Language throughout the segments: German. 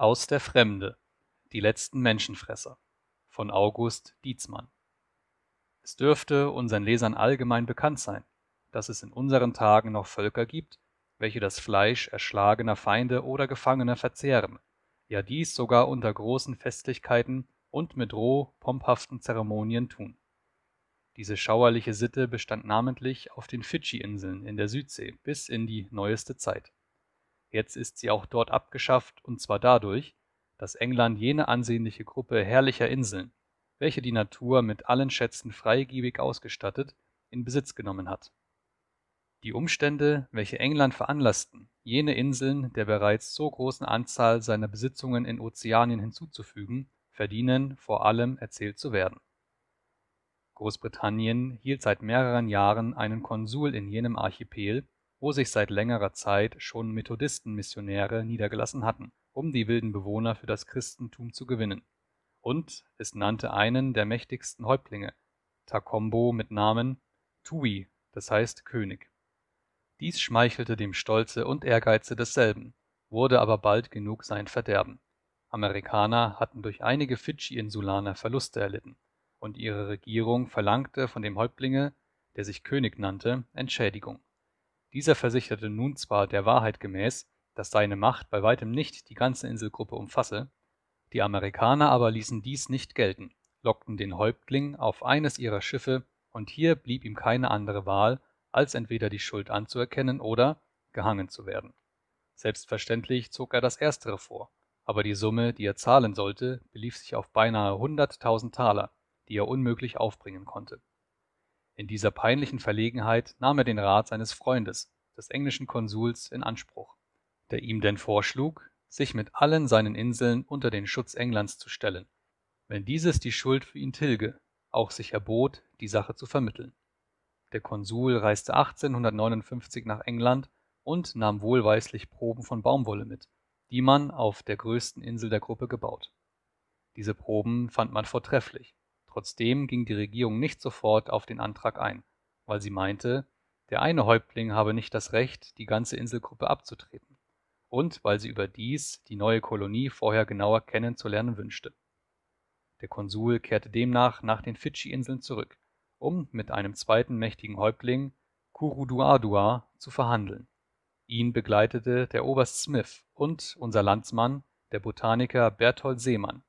Aus der Fremde Die letzten Menschenfresser von August Dietzmann Es dürfte unseren Lesern allgemein bekannt sein, dass es in unseren Tagen noch Völker gibt, welche das Fleisch erschlagener Feinde oder Gefangener verzehren, ja dies sogar unter großen Festlichkeiten und mit roh pomphaften Zeremonien tun. Diese schauerliche Sitte bestand namentlich auf den Fidschi-Inseln in der Südsee bis in die neueste Zeit. Jetzt ist sie auch dort abgeschafft, und zwar dadurch, dass England jene ansehnliche Gruppe herrlicher Inseln, welche die Natur mit allen Schätzen freigebig ausgestattet, in Besitz genommen hat. Die Umstände, welche England veranlassten, jene Inseln der bereits so großen Anzahl seiner Besitzungen in Ozeanien hinzuzufügen, verdienen vor allem erzählt zu werden. Großbritannien hielt seit mehreren Jahren einen Konsul in jenem Archipel wo sich seit längerer Zeit schon Methodistenmissionäre niedergelassen hatten, um die wilden Bewohner für das Christentum zu gewinnen, und es nannte einen der mächtigsten Häuptlinge, Takombo mit Namen Tui, das heißt König. Dies schmeichelte dem Stolze und Ehrgeize desselben, wurde aber bald genug sein Verderben. Amerikaner hatten durch einige Fidschi-Insulaner Verluste erlitten, und ihre Regierung verlangte von dem Häuptlinge, der sich König nannte, Entschädigung. Dieser versicherte nun zwar der Wahrheit gemäß, dass seine Macht bei weitem nicht die ganze Inselgruppe umfasse, die Amerikaner aber ließen dies nicht gelten, lockten den Häuptling auf eines ihrer Schiffe, und hier blieb ihm keine andere Wahl, als entweder die Schuld anzuerkennen oder gehangen zu werden. Selbstverständlich zog er das erstere vor, aber die Summe, die er zahlen sollte, belief sich auf beinahe hunderttausend Taler, die er unmöglich aufbringen konnte in dieser peinlichen Verlegenheit nahm er den Rat seines Freundes, des englischen Konsuls, in Anspruch, der ihm denn vorschlug, sich mit allen seinen Inseln unter den Schutz Englands zu stellen, wenn dieses die Schuld für ihn tilge, auch sich erbot, die Sache zu vermitteln. Der Konsul reiste 1859 nach England und nahm wohlweislich Proben von Baumwolle mit, die man auf der größten Insel der Gruppe gebaut. Diese Proben fand man vortrefflich Trotzdem ging die Regierung nicht sofort auf den Antrag ein, weil sie meinte, der eine Häuptling habe nicht das Recht, die ganze Inselgruppe abzutreten, und weil sie überdies die neue Kolonie vorher genauer kennenzulernen wünschte. Der Konsul kehrte demnach nach den Fidschi-Inseln zurück, um mit einem zweiten mächtigen Häuptling, Kuruduadua, zu verhandeln. Ihn begleitete der Oberst Smith und unser Landsmann, der Botaniker Berthold Seemann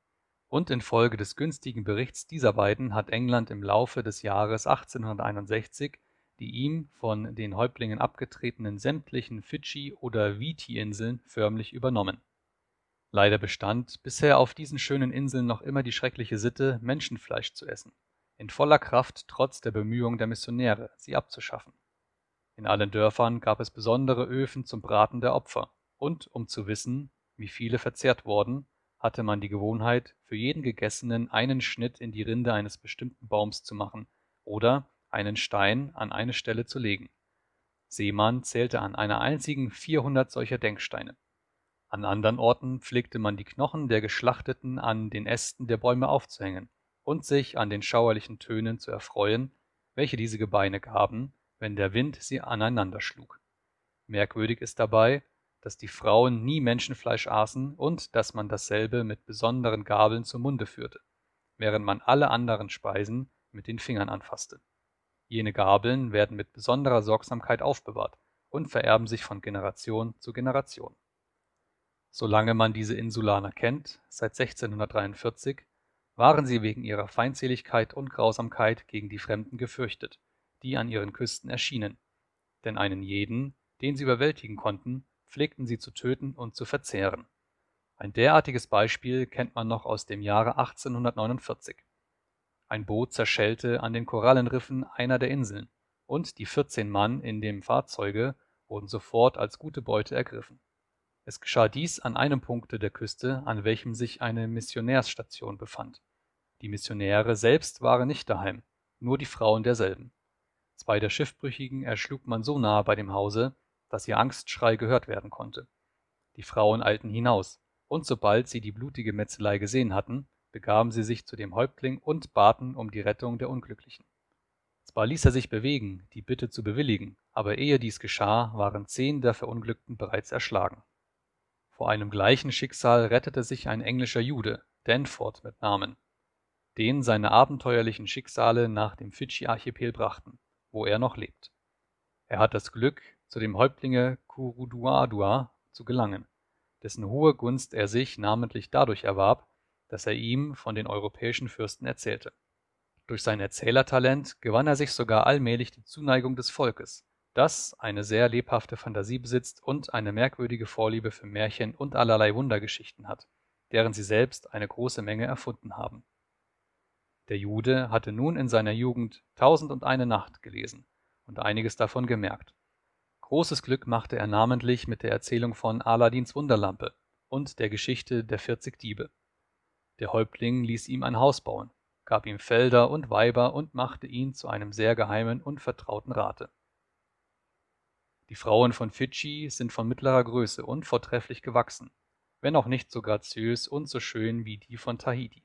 und infolge des günstigen Berichts dieser beiden hat England im Laufe des Jahres 1861 die ihm von den Häuptlingen abgetretenen sämtlichen Fidschi oder Viti-Inseln förmlich übernommen. Leider bestand bisher auf diesen schönen Inseln noch immer die schreckliche Sitte, Menschenfleisch zu essen, in voller Kraft trotz der Bemühungen der Missionäre, sie abzuschaffen. In allen Dörfern gab es besondere Öfen zum Braten der Opfer, und um zu wissen, wie viele verzehrt worden hatte man die Gewohnheit, für jeden Gegessenen einen Schnitt in die Rinde eines bestimmten Baums zu machen oder einen Stein an eine Stelle zu legen. Seemann zählte an einer einzigen 400 solcher Denksteine. An anderen Orten pflegte man die Knochen der Geschlachteten an den Ästen der Bäume aufzuhängen und sich an den schauerlichen Tönen zu erfreuen, welche diese Gebeine gaben, wenn der Wind sie aneinander schlug. Merkwürdig ist dabei, dass die Frauen nie Menschenfleisch aßen und dass man dasselbe mit besonderen Gabeln zum Munde führte, während man alle anderen Speisen mit den Fingern anfasste. Jene Gabeln werden mit besonderer Sorgsamkeit aufbewahrt und vererben sich von Generation zu Generation. Solange man diese Insulaner kennt, seit 1643, waren sie wegen ihrer Feindseligkeit und Grausamkeit gegen die Fremden gefürchtet, die an ihren Küsten erschienen, denn einen jeden, den sie überwältigen konnten, pflegten sie zu töten und zu verzehren. Ein derartiges Beispiel kennt man noch aus dem Jahre 1849. Ein Boot zerschellte an den Korallenriffen einer der Inseln, und die 14 Mann in dem Fahrzeuge wurden sofort als gute Beute ergriffen. Es geschah dies an einem Punkte der Küste, an welchem sich eine Missionärsstation befand. Die Missionäre selbst waren nicht daheim, nur die Frauen derselben. Zwei der Schiffbrüchigen erschlug man so nahe bei dem Hause, dass ihr Angstschrei gehört werden konnte. Die Frauen eilten hinaus, und sobald sie die blutige Metzelei gesehen hatten, begaben sie sich zu dem Häuptling und baten um die Rettung der Unglücklichen. Zwar ließ er sich bewegen, die Bitte zu bewilligen, aber ehe dies geschah, waren zehn der Verunglückten bereits erschlagen. Vor einem gleichen Schicksal rettete sich ein englischer Jude, Danforth mit Namen, den seine abenteuerlichen Schicksale nach dem Fidschi-Archipel brachten, wo er noch lebt. Er hat das Glück, zu dem Häuptlinge Kuruduadua zu gelangen, dessen hohe Gunst er sich namentlich dadurch erwarb, dass er ihm von den europäischen Fürsten erzählte. Durch sein Erzählertalent gewann er sich sogar allmählich die Zuneigung des Volkes, das eine sehr lebhafte Fantasie besitzt und eine merkwürdige Vorliebe für Märchen und allerlei Wundergeschichten hat, deren sie selbst eine große Menge erfunden haben. Der Jude hatte nun in seiner Jugend Tausend und eine Nacht gelesen und einiges davon gemerkt. Großes Glück machte er namentlich mit der Erzählung von Aladins Wunderlampe und der Geschichte der 40 Diebe. Der Häuptling ließ ihm ein Haus bauen, gab ihm Felder und Weiber und machte ihn zu einem sehr geheimen und vertrauten Rate. Die Frauen von Fidschi sind von mittlerer Größe und vortrefflich gewachsen, wenn auch nicht so graziös und so schön wie die von Tahiti.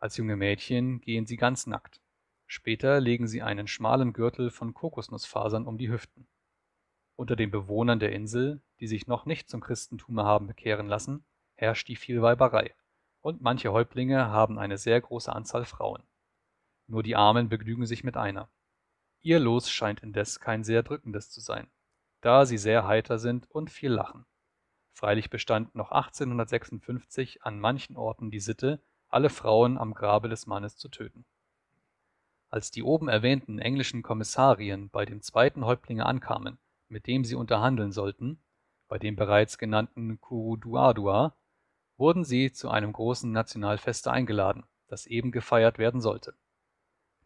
Als junge Mädchen gehen sie ganz nackt. Später legen sie einen schmalen Gürtel von Kokosnussfasern um die Hüften. Unter den Bewohnern der Insel, die sich noch nicht zum Christentume haben bekehren lassen, herrscht die Vielweiberei, und manche Häuptlinge haben eine sehr große Anzahl Frauen. Nur die Armen begnügen sich mit einer. Ihr Los scheint indes kein sehr drückendes zu sein, da sie sehr heiter sind und viel lachen. Freilich bestand noch 1856 an manchen Orten die Sitte, alle Frauen am Grabe des Mannes zu töten. Als die oben erwähnten englischen Kommissarien bei dem zweiten Häuptlinge ankamen, mit dem sie unterhandeln sollten, bei dem bereits genannten Kuruduadua, wurden sie zu einem großen Nationalfeste eingeladen, das eben gefeiert werden sollte.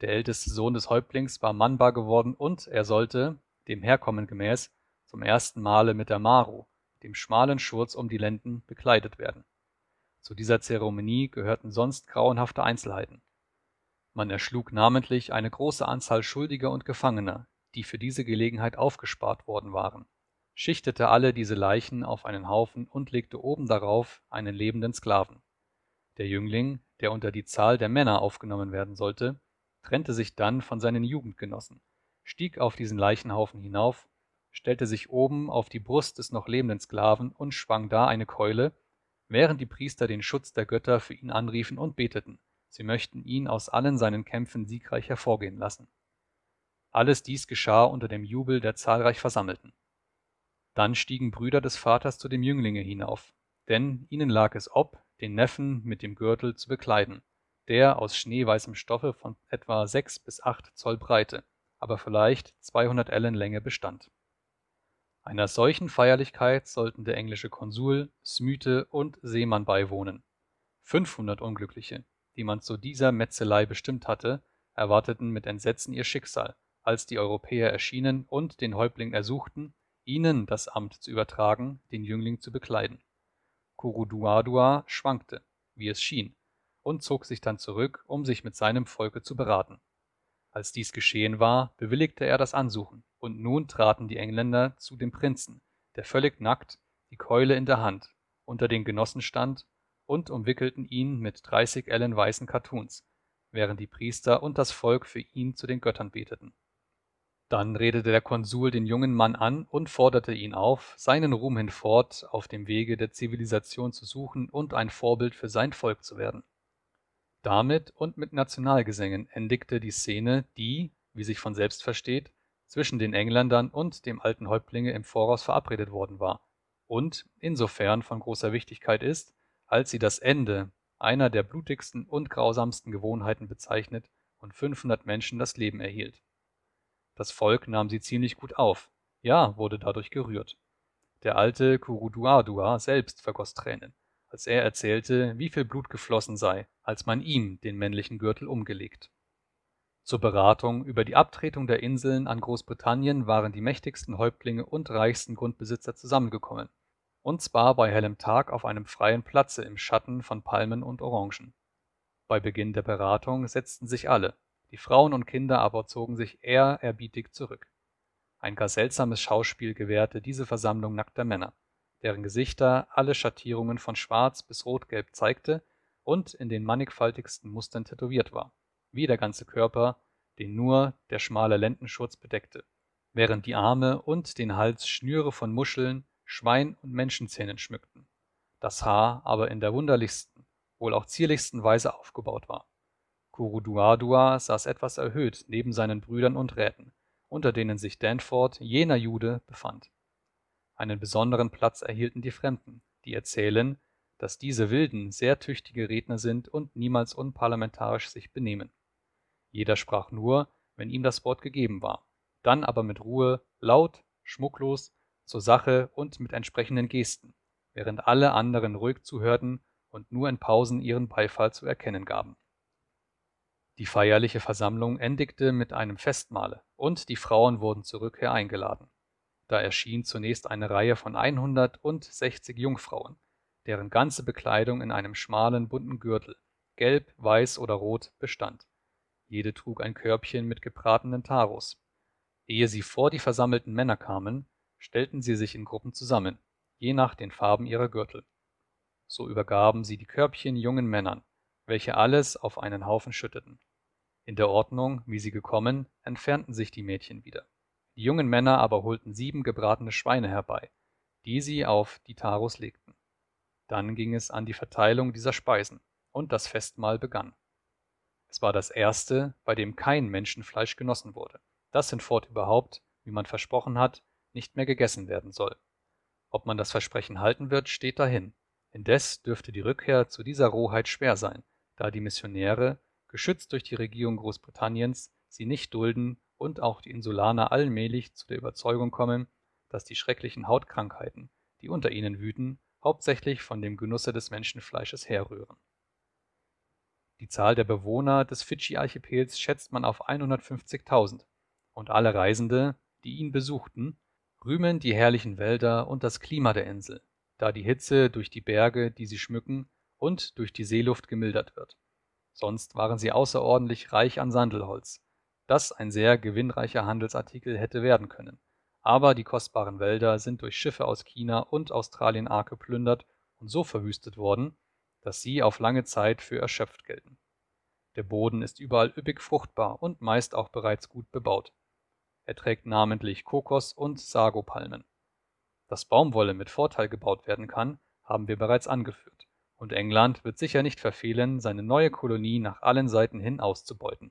Der älteste Sohn des Häuptlings war mannbar geworden und er sollte, dem Herkommen gemäß, zum ersten Male mit der Maru, dem schmalen Schurz um die Lenden, bekleidet werden zu dieser Zeremonie gehörten sonst grauenhafte Einzelheiten. Man erschlug namentlich eine große Anzahl Schuldiger und Gefangener, die für diese Gelegenheit aufgespart worden waren, schichtete alle diese Leichen auf einen Haufen und legte oben darauf einen lebenden Sklaven. Der Jüngling, der unter die Zahl der Männer aufgenommen werden sollte, trennte sich dann von seinen Jugendgenossen, stieg auf diesen Leichenhaufen hinauf, stellte sich oben auf die Brust des noch lebenden Sklaven und schwang da eine Keule, während die Priester den Schutz der Götter für ihn anriefen und beteten, sie möchten ihn aus allen seinen Kämpfen siegreich hervorgehen lassen. Alles dies geschah unter dem Jubel der zahlreich Versammelten. Dann stiegen Brüder des Vaters zu dem Jünglinge hinauf, denn ihnen lag es ob, den Neffen mit dem Gürtel zu bekleiden, der aus schneeweißem Stoffe von etwa sechs bis acht Zoll Breite, aber vielleicht 200 Ellen Länge bestand. Einer solchen Feierlichkeit sollten der englische Konsul, Smythe und Seemann beiwohnen. 500 Unglückliche, die man zu dieser Metzelei bestimmt hatte, erwarteten mit Entsetzen ihr Schicksal, als die Europäer erschienen und den Häuptling ersuchten, ihnen das Amt zu übertragen, den Jüngling zu bekleiden. Kuruduadua schwankte, wie es schien, und zog sich dann zurück, um sich mit seinem Volke zu beraten. Als dies geschehen war, bewilligte er das Ansuchen, und nun traten die Engländer zu dem Prinzen, der völlig nackt, die Keule in der Hand, unter den Genossen stand, und umwickelten ihn mit dreißig Ellen weißen Kattuns, während die Priester und das Volk für ihn zu den Göttern beteten. Dann redete der Konsul den jungen Mann an und forderte ihn auf, seinen Ruhm hinfort auf dem Wege der Zivilisation zu suchen und ein Vorbild für sein Volk zu werden. Damit und mit Nationalgesängen endigte die Szene, die, wie sich von selbst versteht, zwischen den Engländern und dem alten Häuptlinge im Voraus verabredet worden war und insofern von großer Wichtigkeit ist, als sie das Ende einer der blutigsten und grausamsten Gewohnheiten bezeichnet und 500 Menschen das Leben erhielt. Das Volk nahm sie ziemlich gut auf, ja, wurde dadurch gerührt. Der alte Kuruduadua selbst vergoss Tränen als er erzählte, wie viel Blut geflossen sei, als man ihm den männlichen Gürtel umgelegt. Zur Beratung über die Abtretung der Inseln an Großbritannien waren die mächtigsten Häuptlinge und reichsten Grundbesitzer zusammengekommen, und zwar bei hellem Tag auf einem freien Platze im Schatten von Palmen und Orangen. Bei Beginn der Beratung setzten sich alle, die Frauen und Kinder aber zogen sich ehrerbietig zurück. Ein gar seltsames Schauspiel gewährte diese Versammlung nackter Männer deren Gesichter alle Schattierungen von schwarz bis rotgelb zeigte und in den mannigfaltigsten Mustern tätowiert war, wie der ganze Körper, den nur der schmale Lendenschurz bedeckte, während die Arme und den Hals Schnüre von Muscheln, Schwein und Menschenzähnen schmückten, das Haar aber in der wunderlichsten, wohl auch zierlichsten Weise aufgebaut war. Kuruduadua saß etwas erhöht neben seinen Brüdern und Räten, unter denen sich Danforth, jener Jude, befand. Einen besonderen Platz erhielten die Fremden, die erzählen, dass diese Wilden sehr tüchtige Redner sind und niemals unparlamentarisch sich benehmen. Jeder sprach nur, wenn ihm das Wort gegeben war, dann aber mit Ruhe, laut, schmucklos, zur Sache und mit entsprechenden Gesten, während alle anderen ruhig zuhörten und nur in Pausen ihren Beifall zu erkennen gaben. Die feierliche Versammlung endigte mit einem Festmahle, und die Frauen wurden zur Rückkehr eingeladen. Da erschien zunächst eine Reihe von 160 Jungfrauen, deren ganze Bekleidung in einem schmalen, bunten Gürtel, gelb, weiß oder rot, bestand. Jede trug ein Körbchen mit gebratenen Taros. Ehe sie vor die versammelten Männer kamen, stellten sie sich in Gruppen zusammen, je nach den Farben ihrer Gürtel. So übergaben sie die Körbchen jungen Männern, welche alles auf einen Haufen schütteten. In der Ordnung, wie sie gekommen, entfernten sich die Mädchen wieder. Die jungen Männer aber holten sieben gebratene Schweine herbei, die sie auf die Taros legten. Dann ging es an die Verteilung dieser Speisen, und das Festmahl begann. Es war das erste, bei dem kein Menschenfleisch genossen wurde, das hinfort überhaupt, wie man versprochen hat, nicht mehr gegessen werden soll. Ob man das Versprechen halten wird, steht dahin. Indes dürfte die Rückkehr zu dieser Rohheit schwer sein, da die Missionäre, geschützt durch die Regierung Großbritanniens, sie nicht dulden und auch die Insulaner allmählich zu der Überzeugung kommen, dass die schrecklichen Hautkrankheiten, die unter ihnen wüten, hauptsächlich von dem Genusse des Menschenfleisches herrühren. Die Zahl der Bewohner des Fidschi-Archipels schätzt man auf 150.000 und alle Reisende, die ihn besuchten, rühmen die herrlichen Wälder und das Klima der Insel, da die Hitze durch die Berge, die sie schmücken, und durch die Seeluft gemildert wird. Sonst waren sie außerordentlich reich an Sandelholz, das ein sehr gewinnreicher Handelsartikel hätte werden können. Aber die kostbaren Wälder sind durch Schiffe aus China und Australien arg geplündert und so verwüstet worden, dass sie auf lange Zeit für erschöpft gelten. Der Boden ist überall üppig fruchtbar und meist auch bereits gut bebaut. Er trägt namentlich Kokos- und Sagopalmen. Dass Baumwolle mit Vorteil gebaut werden kann, haben wir bereits angeführt, und England wird sicher nicht verfehlen, seine neue Kolonie nach allen Seiten hin auszubeuten.